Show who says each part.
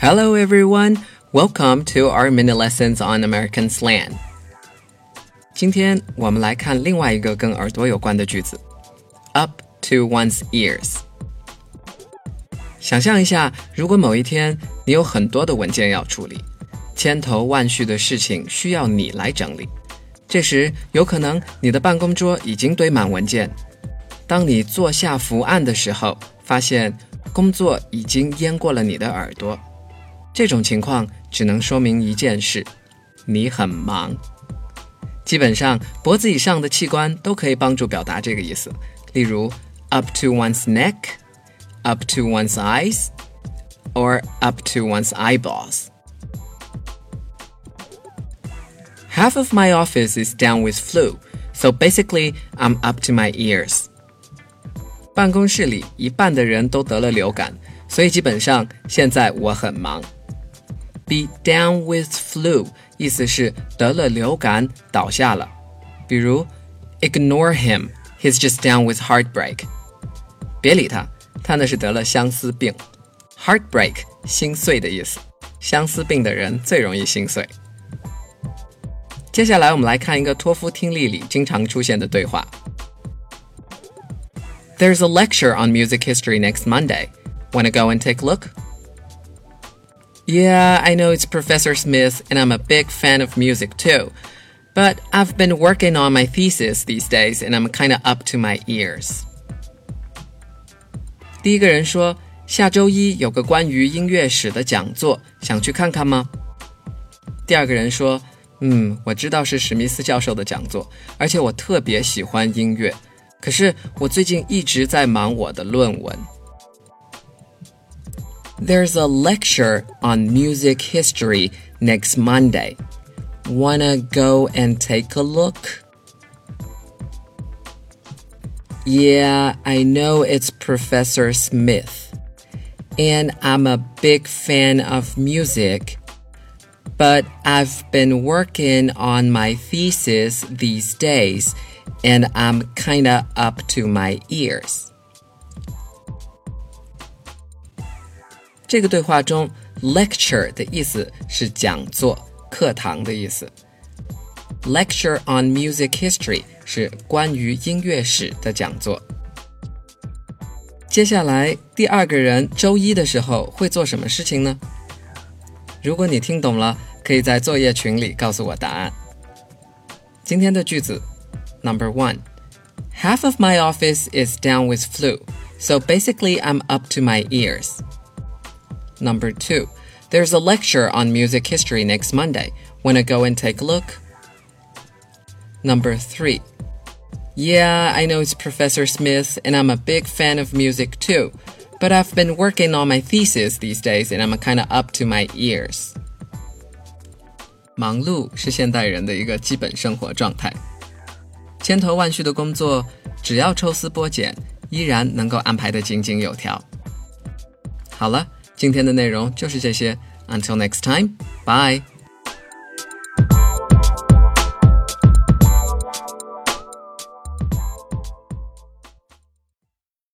Speaker 1: Hello, everyone. Welcome to our mini lessons on American slang. 今天我们来看另外一个跟耳朵有关的句子：up to one's ears。想象一下，如果某一天你有很多的文件要处理，千头万绪的事情需要你来整理，这时有可能你的办公桌已经堆满文件。当你坐下伏案的时候，发现工作已经淹过了你的耳朵。这种情况只能说明一件事：你很忙。基本上，脖子以上的器官都可以帮助表达这个意思。例如，up to one's neck, up to one's eyes, or up to one's eyeballs. Half of my office is down with flu, so basically I'm up to my ears. 办公室里一半的人都得了流感，所以基本上现在我很忙。 Be down with flu 意思是得了流感倒下了，比如 ignore him, he's just down with heartbreak。别理他，他那是得了相思病。Heartbreak 心碎的意思，相思病的人最容易心碎。接下来我们来看一个托福听力里经常出现的对话。There's a lecture on music history next Monday. Wanna go and take a look? Yeah, I know it's Professor Smith, and I'm a big fan of music too. But I've been working on my thesis these days, and I'm kind of up to my ears. 第一个人说：“下周一有个关于音乐史的讲座，想去看看吗？”第二个人说：“嗯，我知道是史密斯教授的讲座，而且我特别喜欢音乐。可是我最近一直在忙我的论文。” There's a lecture on music history next Monday. Wanna go and take a look? Yeah, I know it's Professor Smith. And I'm a big fan of music. But I've been working on my thesis these days, and I'm kinda up to my ears. 这个对话中，lecture 的意思是讲座、课堂的意思。Lecture on music history 是关于音乐史的讲座。接下来，第二个人周一的时候会做什么事情呢？如果你听懂了，可以在作业群里告诉我答案。今天的句子，Number one，Half of my office is down with flu, so basically I'm up to my ears. Number two, there's a lecture on music history next Monday. Wanna go and take a look? Number three, yeah, I know it's Professor Smith, and I'm a big fan of music too. But I've been working on my thesis these days, and I'm kinda up to my ears. 忙碌是现代人的一个基本生活状态，千头万绪的工作，只要抽丝剥茧，依然能够安排得井井有条。好了。 今天的内容就是这些。Until next time, bye.